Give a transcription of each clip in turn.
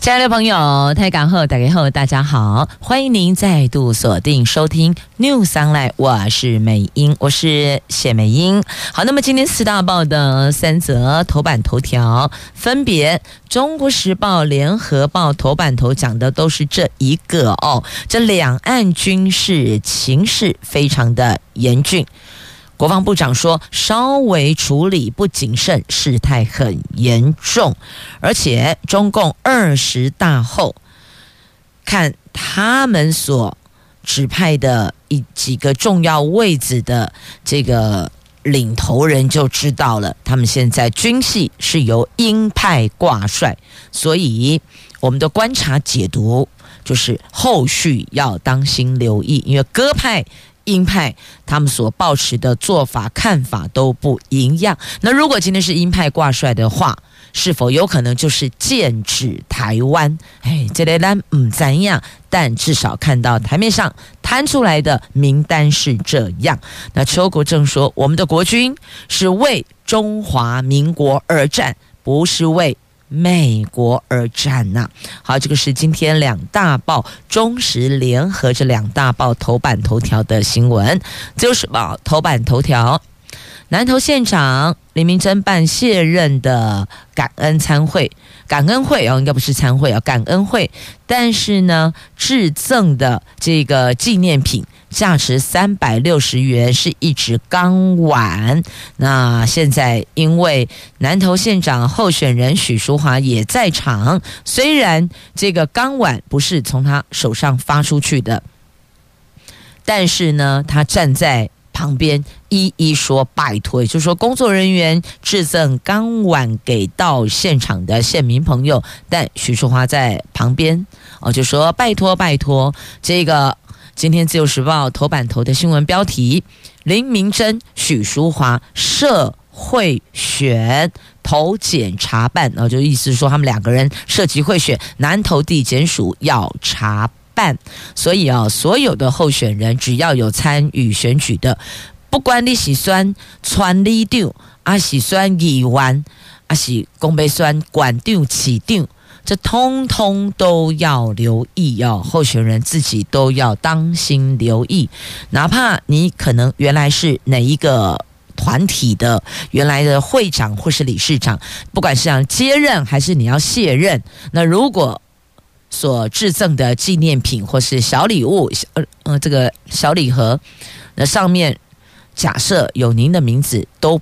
亲爱的朋友，台港后打开后，大家好，欢迎您再度锁定收听 News Online，我是美英，我是谢美英。好，那么今天四大报的三则头版头条，分别《中国时报》、《联合报》头版头讲的都是这一个哦，这两岸军事情势非常的严峻。国防部长说，稍微处理不谨慎，事态很严重。而且中共二十大后，看他们所指派的一几个重要位置的这个领头人就知道了，他们现在军系是由鹰派挂帅，所以我们的观察解读就是后续要当心留意，因为鸽派。鹰派他们所抱持的做法看法都不一样。那如果今天是鹰派挂帅的话，是否有可能就是剑指台湾？哎，这类单嗯怎样，但至少看到台面上摊出来的名单是这样。那邱国正说，我们的国军是为中华民国而战，不是为。美国而战呐、好，这个是今天两大报中时联合这两大报头版头条的新闻。自由时报头版头条：南投县长林明溱办卸任的感恩餐会，感恩会哦，应该不是餐会啊，感恩会。但是呢，致赠的这个纪念品。价值三百六十元是一只钢碗。那现在因为南投县长候选人许淑华也在场，虽然这个钢碗不是从他手上发出去的，但是呢，他站在旁边一一说拜托，也就是说工作人员致赠钢碗给到现场的县民朋友，但许淑华在旁边哦就说拜托拜托这个。今天《自由时报》头版头的新闻标题：林明珍、许淑华涉贿选投检查办，然后就意思说他们两个人涉及贿选，南投地检署要查所以啊，所有的候选人只要有参与选举的，不管你是选村里长，还是选议员，还是公备选管长、市长。这通通都要留意哦，候选人自己都要当心留意。哪怕你可能原来是哪一个团体的原来的会长或是理事长，不管是想接任还是你要卸任，那如果所制赠的纪念品或是小礼物，呃呃，这个小礼盒，那上面假设有您的名字都。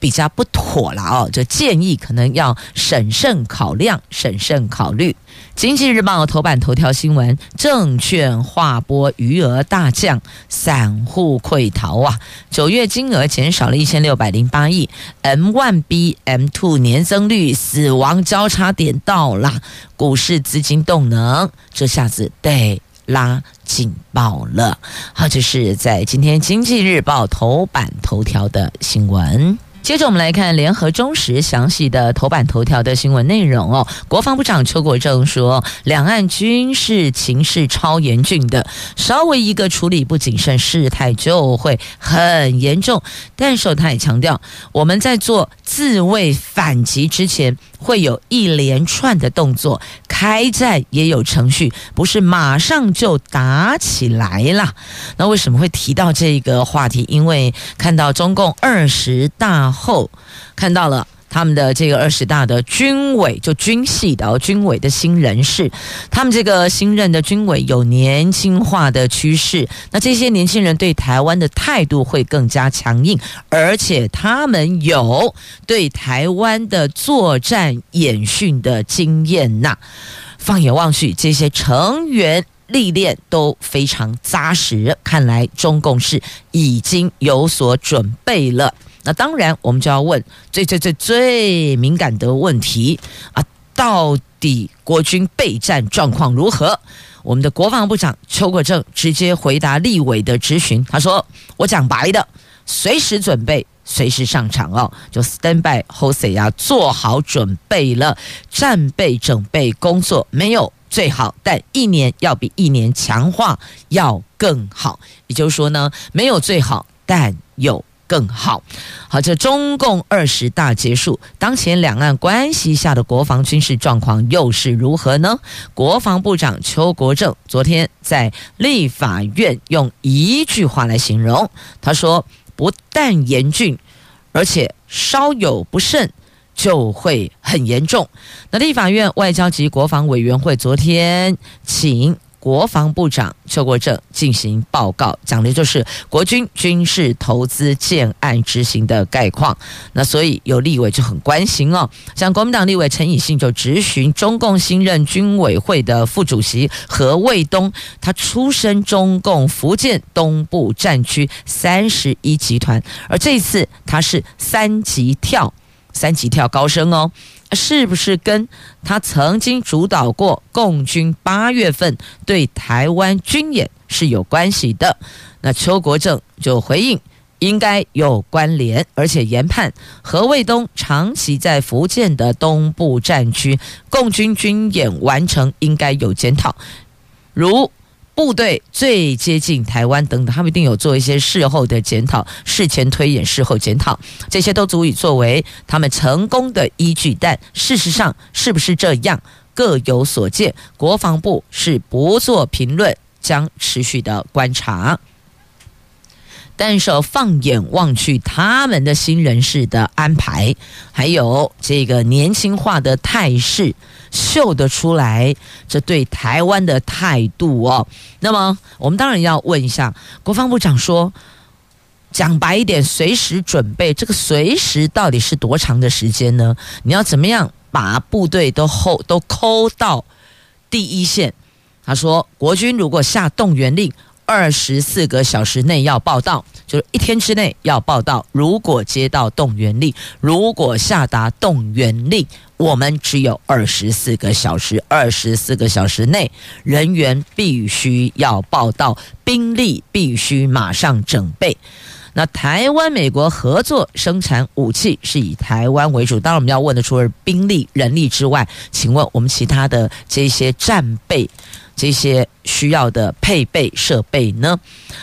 比较不妥了哦，就建议可能要审慎考量、审慎考虑。经济日报头版头条新闻：证券划拨余额大降，散户溃逃啊！九月金额减少了一千六百零八亿。M one B M two 年增率死亡交叉点到啦，股市资金动能这下子得拉警报了。好，这是在今天经济日报头版头条的新闻。接着我们来看联合中时详细的头版头条的新闻内容哦。国防部长邱国正说，两岸军事情势超严峻的，稍微一个处理不谨慎，事态就会很严重。但是他也强调，我们在做自卫反击之前，会有一连串的动作，开战也有程序，不是马上就打起来了。那为什么会提到这个话题？因为看到中共二十大后，看到了。他们的这个二十大的军委，就军系的军委的新人士，他们这个新任的军委有年轻化的趋势。那这些年轻人对台湾的态度会更加强硬，而且他们有对台湾的作战演训的经验呐。放眼望去，这些成员历练都非常扎实，看来中共是已经有所准备了。那当然，我们就要问最最最最敏感的问题啊，到底国军备战状况如何？我们的国防部长邱国正直接回答立委的质询，他说：“我讲白的，随时准备，随时上场哦，就 stand by Jose 呀，做好准备了，战备准备工作没有最好，但一年要比一年强化要更好。也就是说呢，没有最好，但有。更好，好，这中共二十大结束，当前两岸关系下的国防军事状况又是如何呢？国防部长邱国正昨天在立法院用一句话来形容，他说：“不但严峻，而且稍有不慎就会很严重。”那立法院外交及国防委员会昨天请。国防部长邱国正进行报告，讲的就是国军军事投资建案执行的概况。那所以有立委就很关心哦，像国民党立委陈以信就质询中共新任军委会的副主席何卫东，他出身中共福建东部战区三十一集团，而这次他是三级跳，三级跳高升哦。是不是跟他曾经主导过共军八月份对台湾军演是有关系的？那邱国正就回应，应该有关联，而且研判何卫东长期在福建的东部战区，共军军演完成应该有检讨，如。部队最接近台湾等等，他们一定有做一些事后的检讨、事前推演、事后检讨，这些都足以作为他们成功的依据。但事实上是不是这样，各有所见。国防部是不做评论，将持续的观察。但是放眼望去，他们的新人事的安排，还有这个年轻化的态势。秀得出来，这对台湾的态度哦。那么，我们当然要问一下国防部长说，讲白一点，随时准备，这个随时到底是多长的时间呢？你要怎么样把部队都后都抠到第一线？他说，国军如果下动员令，二十四个小时内要报到，就是一天之内要报到。如果接到动员令，如果下达动员令，我们只有二十四个小时，二十四个小时内人员必须要报到，兵力必须马上整备。那台湾美国合作生产武器是以台湾为主，当然我们要问的除了兵力、人力之外，请问我们其他的这些战备？这些需要的配备设备呢？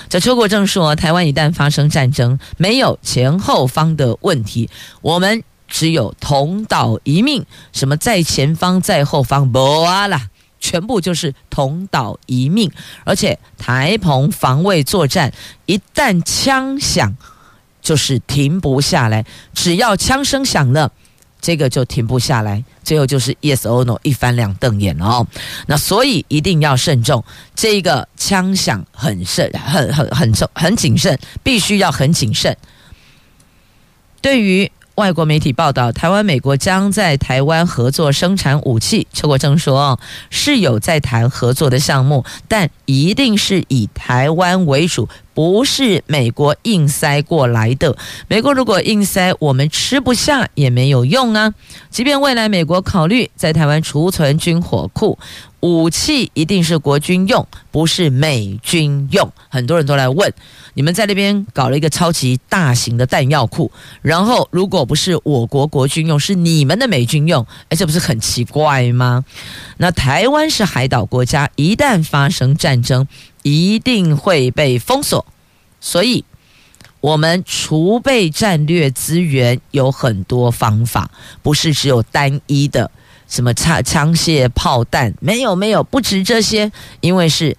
这邱国正说，台湾一旦发生战争，没有前后方的问题，我们只有同岛一命。什么在前方，在后方，不啊啦，全部就是同岛一命。而且台澎防卫作战，一旦枪响，就是停不下来。只要枪声响了。这个就停不下来，最后就是 yes or no 一翻两瞪眼哦。那所以一定要慎重，这个枪响很慎，很很很重，很谨慎，必须要很谨慎。对于外国媒体报道，台湾美国将在台湾合作生产武器，邱国正说是有在谈合作的项目，但一定是以台湾为主。不是美国硬塞过来的。美国如果硬塞，我们吃不下也没有用啊。即便未来美国考虑在台湾储存军火库，武器一定是国军用，不是美军用。很多人都来问，你们在那边搞了一个超级大型的弹药库，然后如果不是我国国军用，是你们的美军用，哎，这不是很奇怪吗？那台湾是海岛国家，一旦发生战争，一定会被封锁，所以我们储备战略资源有很多方法，不是只有单一的什么枪枪械炮弹，没有没有，不止这些，因为是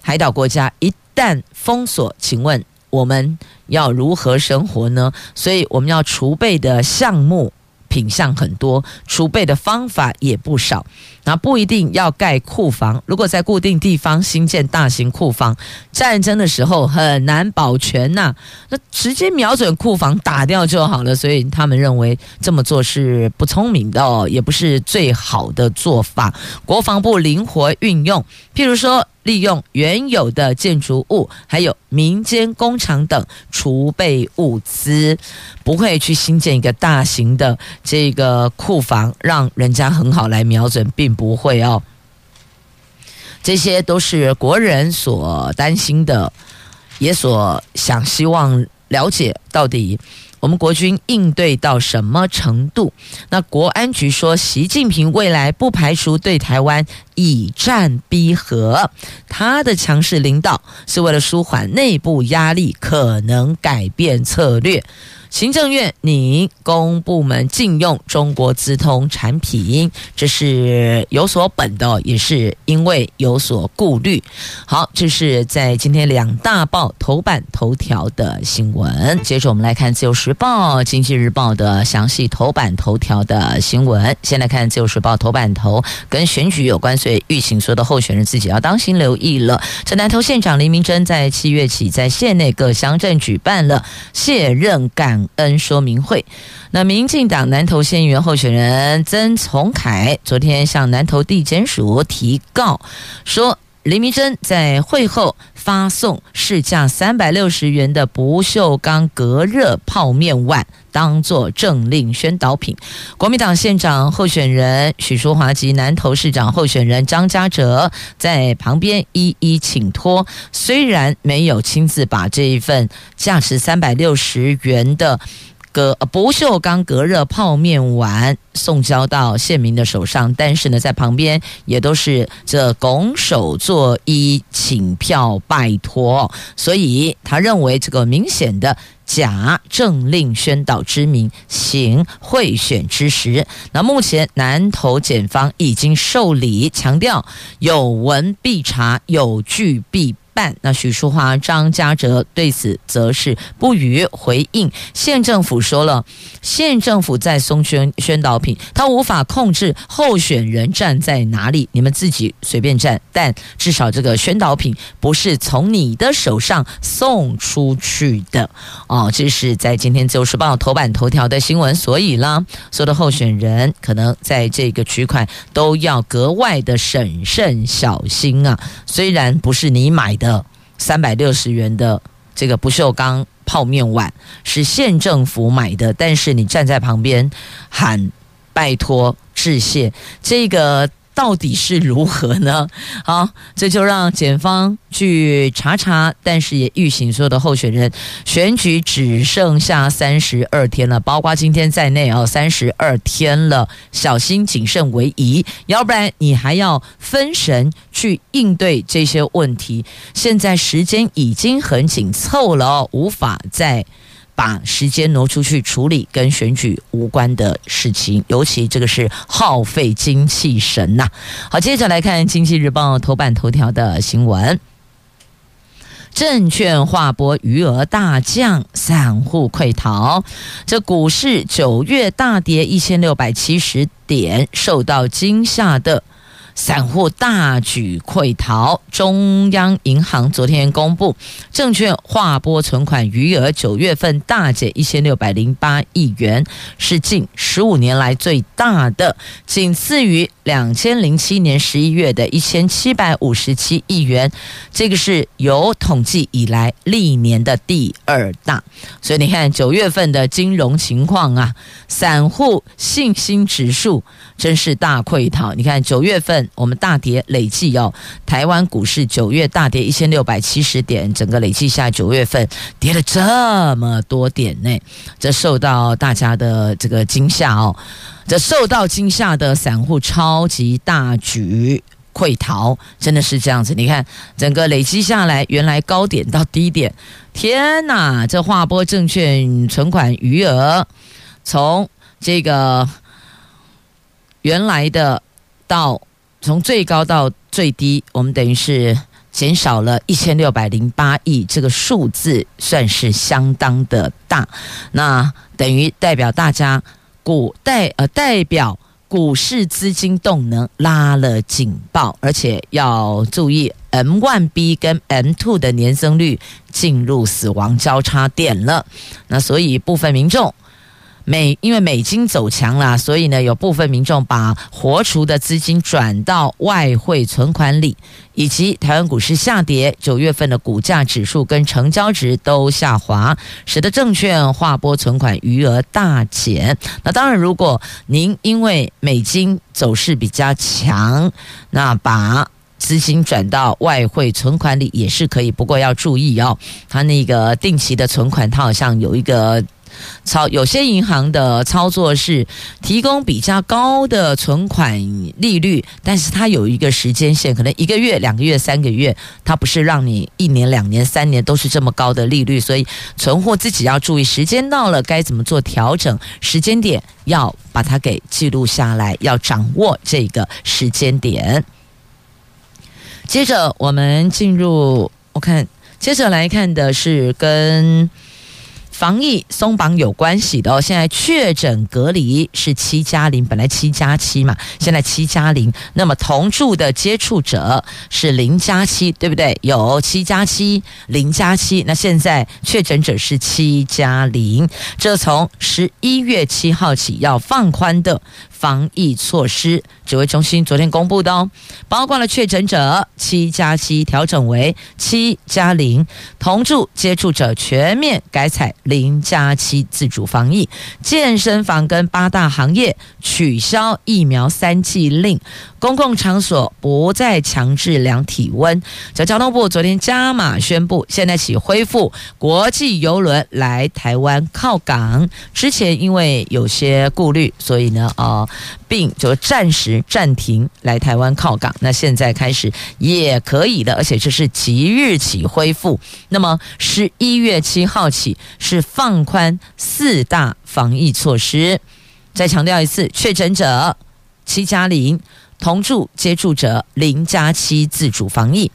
海岛国家，一旦封锁，请问我们要如何生活呢？所以我们要储备的项目。品项很多，储备的方法也不少。那不一定要盖库房，如果在固定地方新建大型库房，战争的时候很难保全呐。那直接瞄准库房打掉就好了。所以他们认为这么做是不聪明的哦，也不是最好的做法。国防部灵活运用，譬如说。利用原有的建筑物，还有民间工厂等储备物资，不会去新建一个大型的这个库房，让人家很好来瞄准，并不会哦。这些都是国人所担心的，也所想希望了解到底。我们国军应对到什么程度？那国安局说，习近平未来不排除对台湾以战逼和，他的强势领导是为了舒缓内部压力，可能改变策略。行政院拟公部门禁用中国资通产品，这是有所本的，也是因为有所顾虑。好，这是在今天两大报头版头条的新闻。接着我们来看《自由时报》、《经济日报》的详细头版头条的新闻。先来看《自由时报》头版头，跟选举有关，所以预请所有的候选人自己要当心留意了。这南投县长林明溱在七月起在县内各乡镇举办了卸任感恩说明会，那民进党南投县议员候选人曾从凯昨天向南投地检署提告，说林明珍在会后发送市价三百六十元的不锈钢隔热泡面碗，当做政令宣导品。国民党县长候选人许淑华及南投市长候选人张嘉哲在旁边一一请托，虽然没有亲自把这一份价值三百六十元的。隔不锈钢隔热泡面碗送交到县民的手上，但是呢，在旁边也都是这拱手作揖、请票拜托，所以他认为这个明显的假政令宣导之名，行贿选之实。那目前南投检方已经受理，强调有闻必查，有据必。那许淑华、张嘉哲对此则是不予回应。县政府说了，县政府在送宣宣导品，他无法控制候选人站在哪里，你们自己随便站。但至少这个宣导品不是从你的手上送出去的哦。这是在今天《自由时报》头版头条的新闻。所以呢，所有的候选人可能在这个取款都要格外的审慎小心啊。虽然不是你买的。三百六十元的这个不锈钢泡面碗是县政府买的，但是你站在旁边喊拜托致谢，这个。到底是如何呢？好，这就让检方去查查，但是也预警所有的候选人，选举只剩下三十二天了，包括今天在内哦，三十二天了，小心谨慎为宜，要不然你还要分神去应对这些问题。现在时间已经很紧凑了哦，无法再。把时间挪出去处理跟选举无关的事情，尤其这个是耗费精气神呐。好，接着来看《经济日报》头版头条的新闻：证券划拨余额大降，散户溃逃。这股市九月大跌一千六百七十点，受到惊吓的。散户大举溃逃，中央银行昨天公布，证券划拨存款余额九月份大减一千六百零八亿元，是近十五年来最大的，仅次于两千零七年十一月的一千七百五十七亿元，这个是有统计以来历年的第二大。所以你看九月份的金融情况啊，散户信心指数真是大溃逃。你看九月份。我们大跌累计哦，台湾股市九月大跌一千六百七十点，整个累计下九月份跌了这么多点呢，这受到大家的这个惊吓哦，这受到惊吓的散户超级大举溃逃，真的是这样子。你看整个累积下来，原来高点到低点，天哪！这划拨证券存款余额从这个原来的到。从最高到最低，我们等于是减少了一千六百零八亿，这个数字算是相当的大。那等于代表大家股代呃代表股市资金动能拉了警报，而且要注意 M1B 跟 M2 的年增率进入死亡交叉点了。那所以部分民众。美因为美金走强了，所以呢，有部分民众把活储的资金转到外汇存款里，以及台湾股市下跌，九月份的股价指数跟成交值都下滑，使得证券划拨存款余额大减。那当然，如果您因为美金走势比较强，那把资金转到外汇存款里也是可以，不过要注意哦，他那个定期的存款，他好像有一个。操，有些银行的操作是提供比较高的存款利率，但是它有一个时间线，可能一个月、两个月、三个月，它不是让你一年、两年、三年都是这么高的利率，所以存货自己要注意，时间到了该怎么做调整，时间点要把它给记录下来，要掌握这个时间点。接着我们进入，我看接着来看的是跟。防疫松绑有关系的哦，现在确诊隔离是七加零，本来七加七嘛，现在七加零。那么同住的接触者是零加七，对不对？有七加七、零加七。那现在确诊者是七加零，这从十一月七号起要放宽的。防疫措施，指挥中心昨天公布的哦，包括了确诊者七加七调整为七加零，同住接触者全面改采零加七自主防疫，健身房跟八大行业取消疫苗三剂令，公共场所不再强制量体温。这交通部昨天加码宣布，现在起恢复国际邮轮来台湾靠港，之前因为有些顾虑，所以呢，呃。并就暂时暂停来台湾靠港，那现在开始也可以的，而且这是即日起恢复。那么十一月七号起是放宽四大防疫措施。再强调一次，确诊者七加零，同住接触者零加七自主防疫。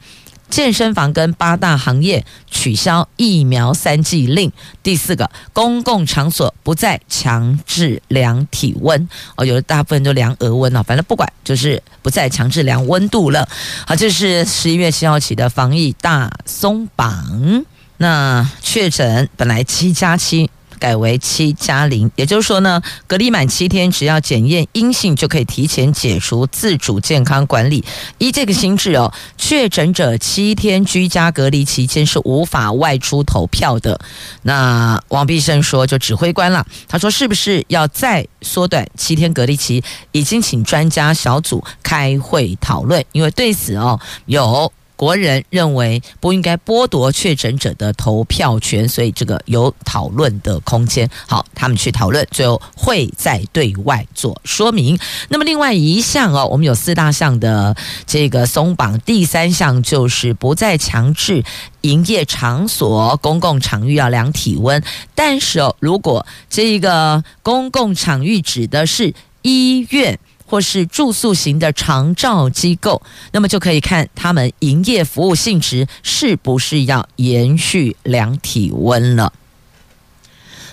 健身房跟八大行业取消疫苗三剂令。第四个，公共场所不再强制量体温哦，有的大部分都量额温了，反正不管，就是不再强制量温度了。好，这是十一月七号起的防疫大松绑。那确诊本来七加七。改为七加零，也就是说呢，隔离满七天，只要检验阴性就可以提前解除自主健康管理。依这个新制哦，确诊者七天居家隔离期间是无法外出投票的。那王必胜说，就指挥官了，他说是不是要再缩短七天隔离期？已经请专家小组开会讨论，因为对此哦有。国人认为不应该剥夺确诊者的投票权，所以这个有讨论的空间。好，他们去讨论，最后会再对外做说明。那么另外一项哦，我们有四大项的这个松绑，第三项就是不再强制营业场所、公共场域要量体温，但是哦，如果这个公共场域指的是医院。或是住宿型的长照机构，那么就可以看他们营业服务性质是不是要延续量体温了。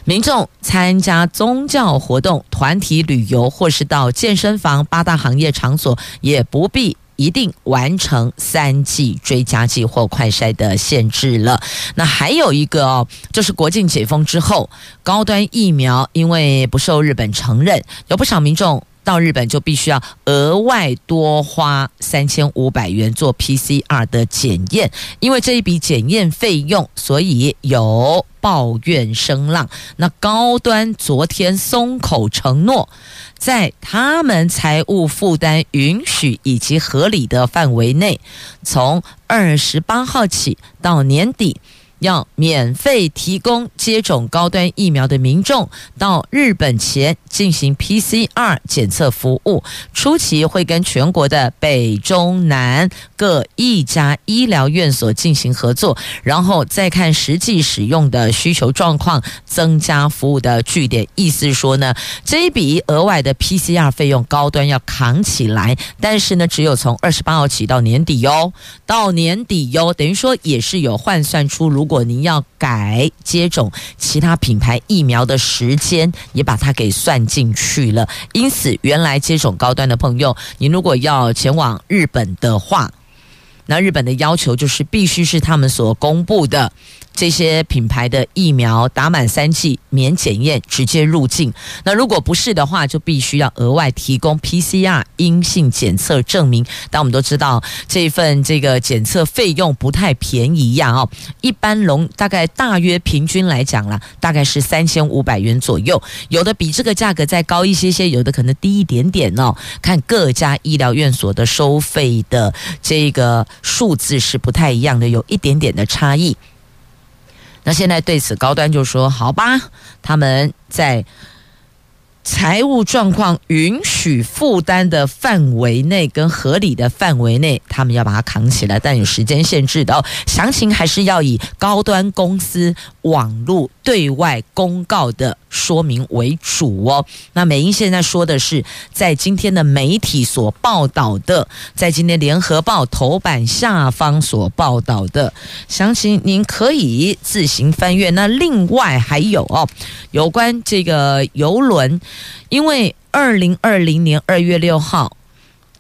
民众参加宗教活动、团体旅游，或是到健身房、八大行业场所，也不必一定完成三剂追加剂或快筛的限制了。那还有一个哦，就是国境解封之后，高端疫苗因为不受日本承认，有不少民众。到日本就必须要额外多花三千五百元做 PCR 的检验，因为这一笔检验费用，所以有抱怨声浪。那高端昨天松口承诺，在他们财务负担允许以及合理的范围内，从二十八号起到年底。要免费提供接种高端疫苗的民众到日本前进行 PCR 检测服务，初期会跟全国的北中南各一家医疗院所进行合作，然后再看实际使用的需求状况，增加服务的据点。意思是说呢，这一笔额外的 PCR 费用高端要扛起来，但是呢，只有从二十八号起到年底哟，到年底哟，等于说也是有换算出如果。如果您要改接种其他品牌疫苗的时间，也把它给算进去了。因此，原来接种高端的朋友，您如果要前往日本的话，那日本的要求就是必须是他们所公布的这些品牌的疫苗打满三剂免检验直接入境。那如果不是的话，就必须要额外提供 PCR 阴性检测证明。但我们都知道，这份这个检测费用不太便宜呀，哦，一般龙大概大约平均来讲啦，大概是三千五百元左右。有的比这个价格再高一些些，有的可能低一点点哦。看各家医疗院所的收费的这个数字是不太一样的，有一点点的差异。那现在对此高端就说：“好吧，他们在。”财务状况允许负担的范围内跟合理的范围内，他们要把它扛起来，但有时间限制的哦。详情还是要以高端公司网络对外公告的说明为主哦。那美英现在说的是，在今天的媒体所报道的，在今天联合报头版下方所报道的详情，您可以自行翻阅。那另外还有哦，有关这个邮轮。因为二零二零年二月六号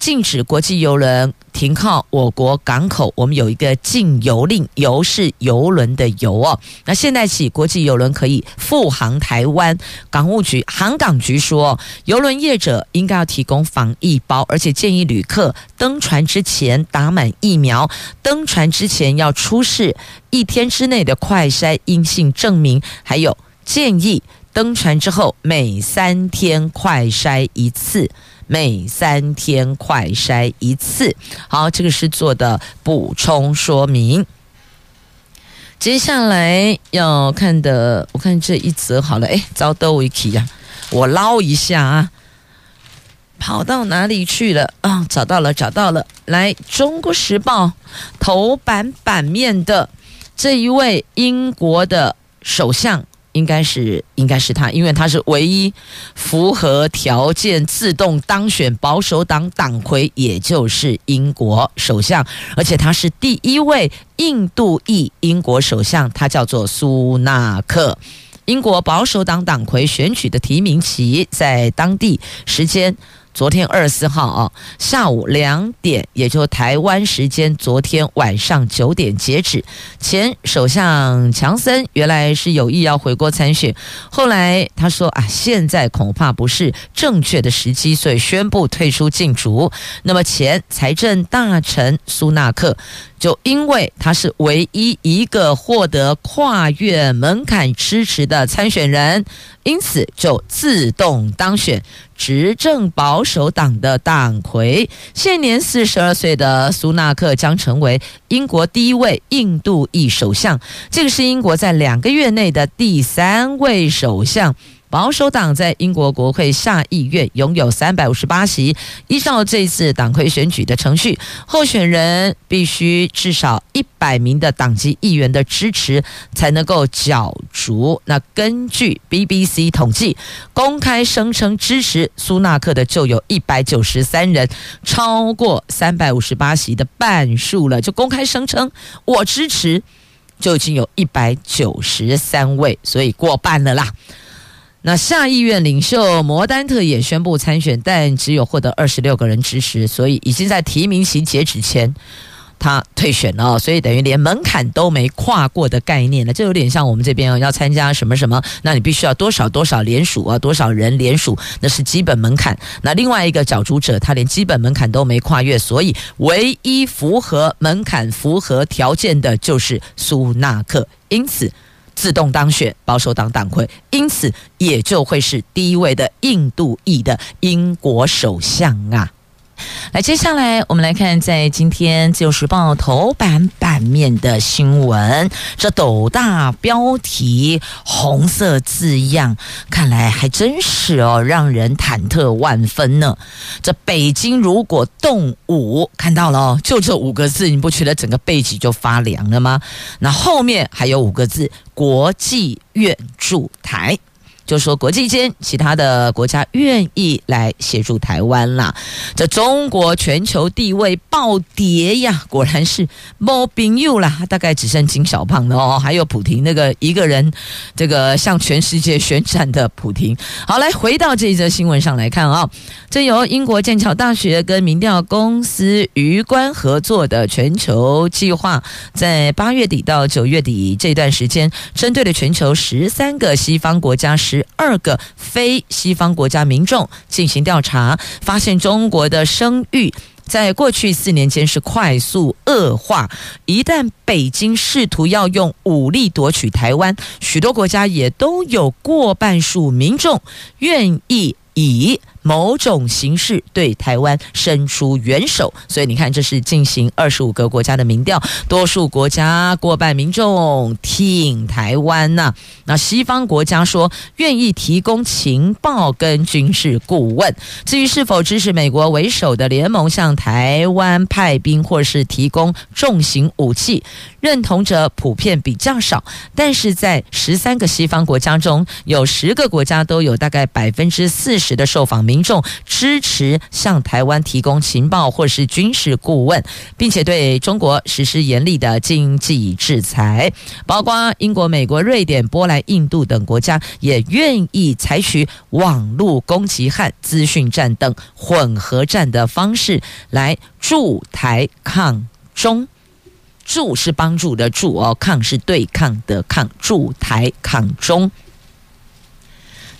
禁止国际邮轮停靠我国港口，我们有一个禁邮令，邮是邮轮的邮哦。那现在起，国际邮轮可以复航台湾。港务局航港局说，邮轮业者应该要提供防疫包，而且建议旅客登船之前打满疫苗，登船之前要出示一天之内的快筛阴性证明，还有建议。登船之后，每三天快筛一次，每三天快筛一次。好，这个是做的补充说明。接下来要看的，我看这一则好了，哎，遭到维基呀，我捞一下啊，跑到哪里去了啊？找到了，找到了。来，《中国时报》头版版面的这一位英国的首相。应该是，应该是他，因为他是唯一符合条件自动当选保守党党魁，也就是英国首相，而且他是第一位印度裔英国首相，他叫做苏纳克。英国保守党党魁选举的提名期在当地时间。昨天二十四号啊，下午两点，也就台湾时间昨天晚上九点截止。前首相强森原来是有意要回国参选，后来他说啊，现在恐怕不是正确的时机，所以宣布退出竞逐。那么前财政大臣苏纳克。就因为他是唯一一个获得跨越门槛支持的参选人，因此就自动当选执政保守党的党魁。现年四十二岁的苏纳克将成为英国第一位印度裔首相，这个是英国在两个月内的第三位首相。保守党在英国国会下议院拥有三百五十八席。依照这次党魁选举的程序，候选人必须至少一百名的党籍议员的支持才能够角逐。那根据 BBC 统计，公开声称支持苏纳克的就有一百九十三人，超过三百五十八席的半数了。就公开声称我支持，就已经有一百九十三位，所以过半了啦。那下议院领袖摩丹特也宣布参选，但只有获得二十六个人支持，所以已经在提名期截止前他退选了，所以等于连门槛都没跨过的概念了。这有点像我们这边要参加什么什么，那你必须要多少多少联署啊，多少人联署，那是基本门槛。那另外一个角逐者，他连基本门槛都没跨越，所以唯一符合门槛、符合条件的就是苏纳克，因此。自动当选保守党党魁，因此也就会是第一位的印度裔的英国首相啊。来，接下来我们来看，在今天《自由时报》头版版面的新闻，这斗大标题、红色字样，看来还真是哦，让人忐忑万分呢。这北京如果动武，看到了哦，就这五个字，你不觉得整个背脊就发凉了吗？那后面还有五个字：国际援助台。就说国际间其他的国家愿意来协助台湾啦。这中国全球地位暴跌呀，果然是没朋友啦，大概只剩金小胖了哦，还有普婷那个一个人，这个向全世界宣战的普婷。好，来回到这一则新闻上来看啊、哦，这由英国剑桥大学跟民调公司鱼观合作的全球计划，在八月底到九月底这段时间，针对了全球十三个西方国家、十二个非西方国家民众进行调查，发现中国的声誉在过去四年间是快速恶化。一旦北京试图要用武力夺取台湾，许多国家也都有过半数民众愿意以。某种形式对台湾伸出援手，所以你看，这是进行二十五个国家的民调，多数国家过半民众挺台湾呐、那西方国家说愿意提供情报跟军事顾问，至于是否支持美国为首的联盟向台湾派兵或是提供重型武器，认同者普遍比较少。但是在十三个西方国家中，有十个国家都有大概百分之四时的受访民。众支持向台湾提供情报或是军事顾问，并且对中国实施严厉的经济制裁，包括英国、美国、瑞典、波兰、印度等国家也愿意采取网络攻击和资讯战等混合战的方式来助台抗中。助是帮助的助哦，抗是对抗的抗，助台抗中。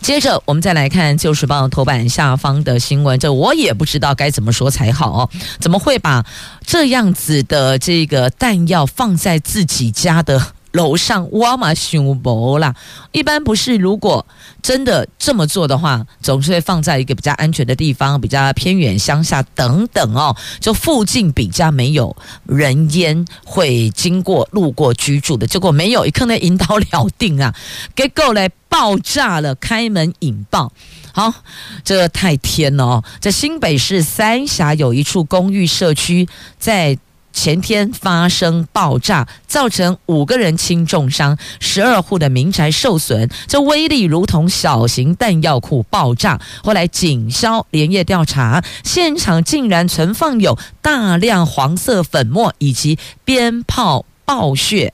接着，我们再来看《旧时报》头版下方的新闻，这我也不知道该怎么说才好哦。怎么会把这样子的这个弹药放在自己家的楼上？哇嘛凶博啦！一般不是，如果真的这么做的话，总是会放在一个比较安全的地方，比较偏远乡下等等哦，就附近比较没有人烟会经过路过居住的。结果没有，一可能引导了定啊，结果嘞。爆炸了！开门引爆，好，这个太天了哦！在新北市三峡有一处公寓社区，在前天发生爆炸，造成五个人轻重伤，十二户的民宅受损。这威力如同小型弹药库爆炸。后来警消连夜调查，现场竟然存放有大量黄色粉末以及鞭炮爆屑。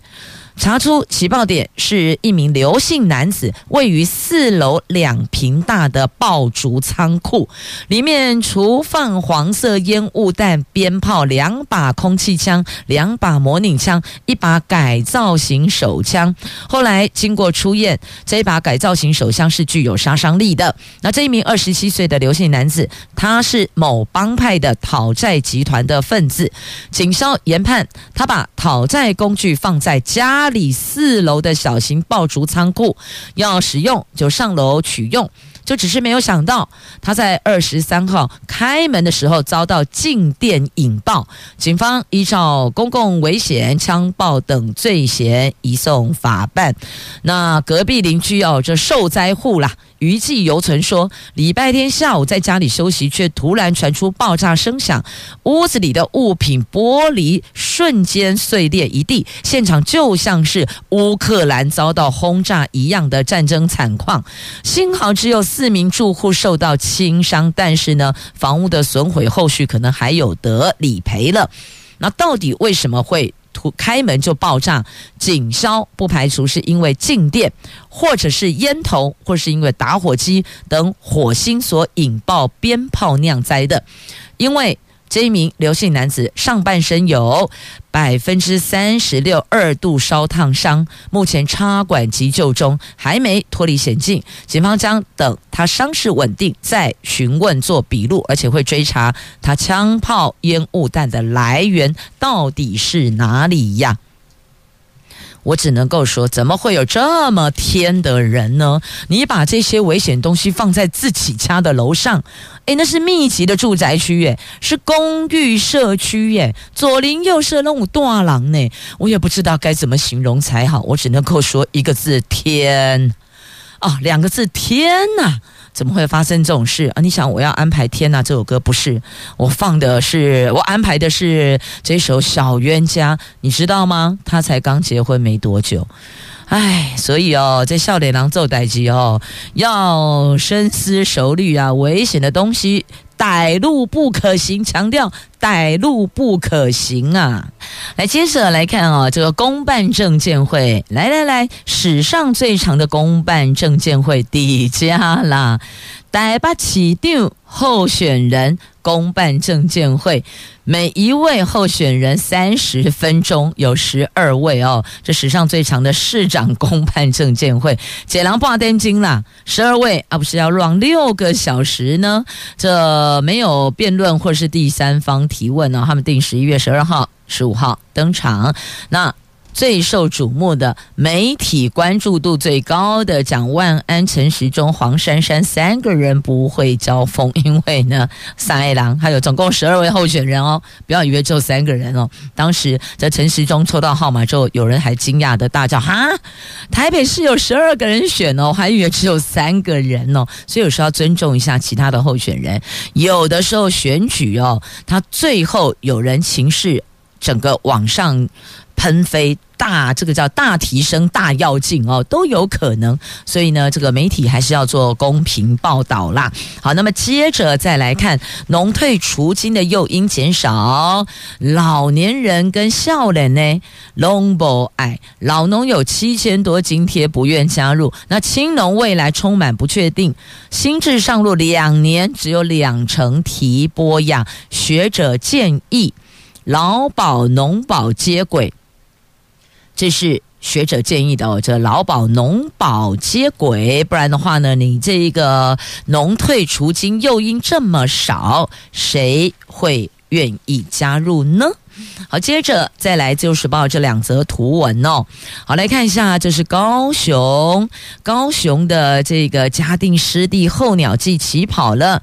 查出起爆点是一名刘姓男子位于四楼两平大的爆竹仓库，里面除放黄色烟雾弹、鞭炮、两把空气枪、两把模拟枪、一把改造型手枪。后来经过初验，这一把改造型手枪是具有杀伤力的。那这一名二十七岁的刘姓男子，他是某帮派的讨债集团的分子。警消研判，他把讨债工具放在家。里四楼的小型爆竹仓库，要使用就上楼取用，就只是没有想到他在二十三号开门的时候遭到静电引爆，警方依照公共危险、枪爆等罪嫌移送法办。那隔壁邻居哦，这受灾户啦。余悸犹存，说礼拜天下午在家里休息，却突然传出爆炸声响，屋子里的物品玻璃瞬间碎裂一地，现场就像是乌克兰遭到轰炸一样的战争惨况。幸好只有四名住户受到轻伤，但是呢，房屋的损毁后续可能还有得理赔了。那到底为什么会？开门就爆炸，警消不排除是因为静电，或者是烟头，或是因为打火机等火星所引爆鞭炮酿灾的，因为。这一名刘姓男子上半身有百分之三十六二度烧烫伤，目前插管急救中，还没脱离险境。警方将等他伤势稳定再询问做笔录，而且会追查他枪炮烟雾弹的来源到底是哪里呀？我只能够说，怎么会有这么天的人呢？你把这些危险东西放在自己家的楼上，诶，那是密集的住宅区，耶，是公寓社区，耶，左邻右舍那种大廊呢，我也不知道该怎么形容才好，我只能够说一个字：天啊，两个字：天呐。怎么会发生这种事啊？你想，我要安排《天呐》这首歌，不是我放的是，我安排的是这首《小冤家》，你知道吗？他才刚结婚没多久。唉，所以哦，这笑脸郎做代机哦，要深思熟虑啊，危险的东西。歹路不可行，强调歹路不可行啊！来，接着来看啊，这个公办证监会，来来来，史上最长的公办证监会底价啦，台北市长候选人。公办证见会，每一位候选人三十分钟，有十二位哦。这史上最长的市长公办证见会，解囊挂电金啦，十二位啊，不是要让六个小时呢？这没有辩论或是第三方提问呢、他们定十一月十二号、十五号登场。那。最受瞩目的媒体关注度最高的蒋万安、陈时中、黄珊珊三个人不会交锋，因为呢，三爱郎还有总共十二位候选人哦，不要以为只有三个人哦。当时在陈时中抽到号码之后，有人还惊讶的大叫：“哈，台北市有十二个人选哦，还以为只有三个人哦。”所以有时候要尊重一下其他的候选人。有的时候选举哦，他最后有人情势整个往上。喷飞大，这个叫大提升、大跃进哦，都有可能。所以呢，这个媒体还是要做公平报道啦。好，那么接着再来看农退除金的诱因减少，老年人跟笑脸呢，拢不爱，老农有七千多津贴不愿加入，那青农未来充满不确定。新制上路两年，只有两成提拨呀。学者建议劳保、农保接轨。这是学者建议的哦，这劳保农保接轨，不然的话呢，你这个农退除金诱因这么少，谁会愿意加入呢？好，接着再来《自由时报》这两则图文哦。好，来看一下，这是高雄，高雄的这个嘉定湿地候鸟季起跑了。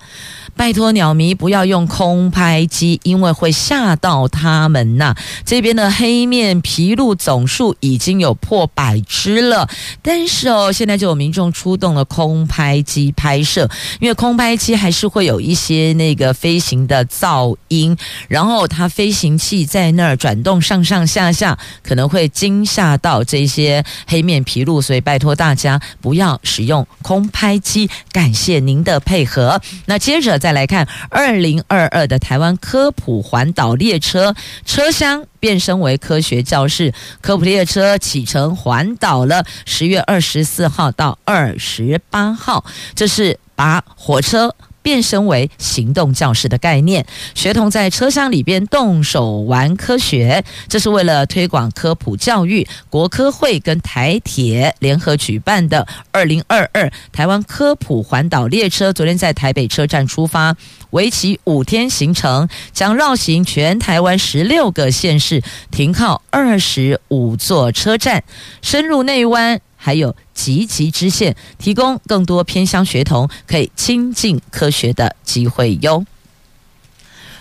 拜托鸟迷不要用空拍机，因为会吓到它们呐、这边的黑面琵鹭总数已经有破百只了，但是哦，现在就有民众出动了空拍机拍摄，因为空拍机还是会有一些那个飞行的噪音，然后它飞行器在那儿转动上上下下，可能会惊吓到这些黑面琵鹭，所以拜托大家不要使用空拍机。感谢您的配合。那接着。再来看二零二二的台湾科普环岛列车车厢变身为科学教室，科普列车启程环岛了。十月二十四号到二十八号，这是把火车。变身为行动教室的概念，学童在车厢里边动手玩科学，这是为了推广科普教育。国科会跟台铁联合举办的二零二二台湾科普环岛列车，昨天在台北车站出发，为期五天行程，将绕行全台湾十六个县市，停靠二十五座车站，深入内湾。还有集集支线，提供更多偏乡学童可以亲近科学的机会哟。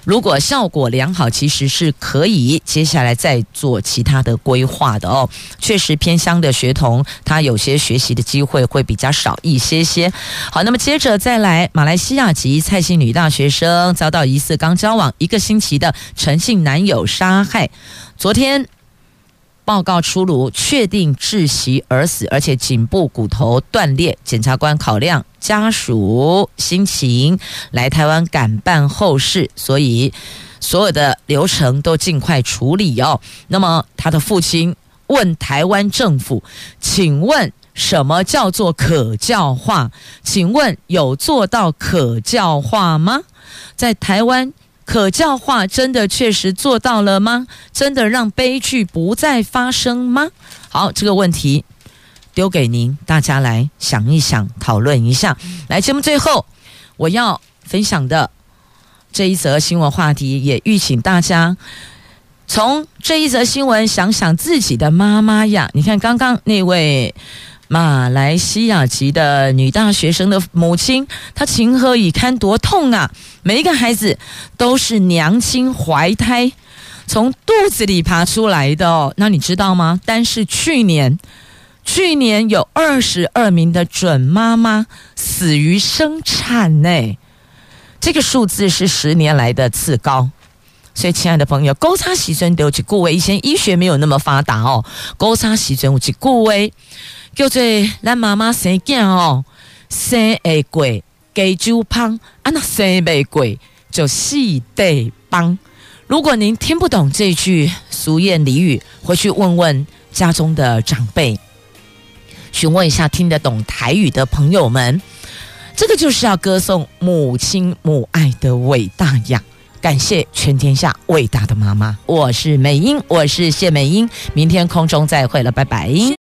如果效果良好，其实是可以接下来再做其他的规划的哦。确实，偏乡的学童他有些学习的机会会比较少一些些。好，那么接着再来，马来西亚籍蔡姓女大学生遭到疑似刚交往一个星期的陈姓男友杀害，昨天。报告出炉，确定窒息而死，而且颈部骨头断裂。检察官考量家属心情，来台湾赶办后事，所以所有的流程都尽快处理哦。那么他的父亲问台湾政府：“请问什么叫做可教化？请问有做到可教化吗？在台湾？”可教化真的确实做到了吗？真的让悲剧不再发生吗？好，这个问题丢给您，大家来想一想，讨论一下。来，节目最后我要分享的这一则新闻话题，也吁请大家从这一则新闻想想自己的妈妈呀。你看，刚刚那位。马来西亚籍的女大学生的母亲，她情何以堪，多痛啊！每一个孩子都是娘亲怀胎从肚子里爬出来的哦。那你知道吗？但是去年，去年有二十二名的准妈妈死于生产呢，这个数字是十年来的次高。所以，亲爱的朋友，勾叉时阵有一句话，以前医学没有那么发达哦。勾叉时阵有一句话，叫做咱妈妈生囝哦，生会过鸡酒胖，啊那生未过就四地帮。如果您听不懂这句俗谚俚语，回去问问家中的长辈，询问一下听得懂台语的朋友们，这个就是要歌颂母亲母爱的伟大呀。感谢全天下伟大的妈妈，我是美英，我是谢美英，明天空中再会了，拜拜。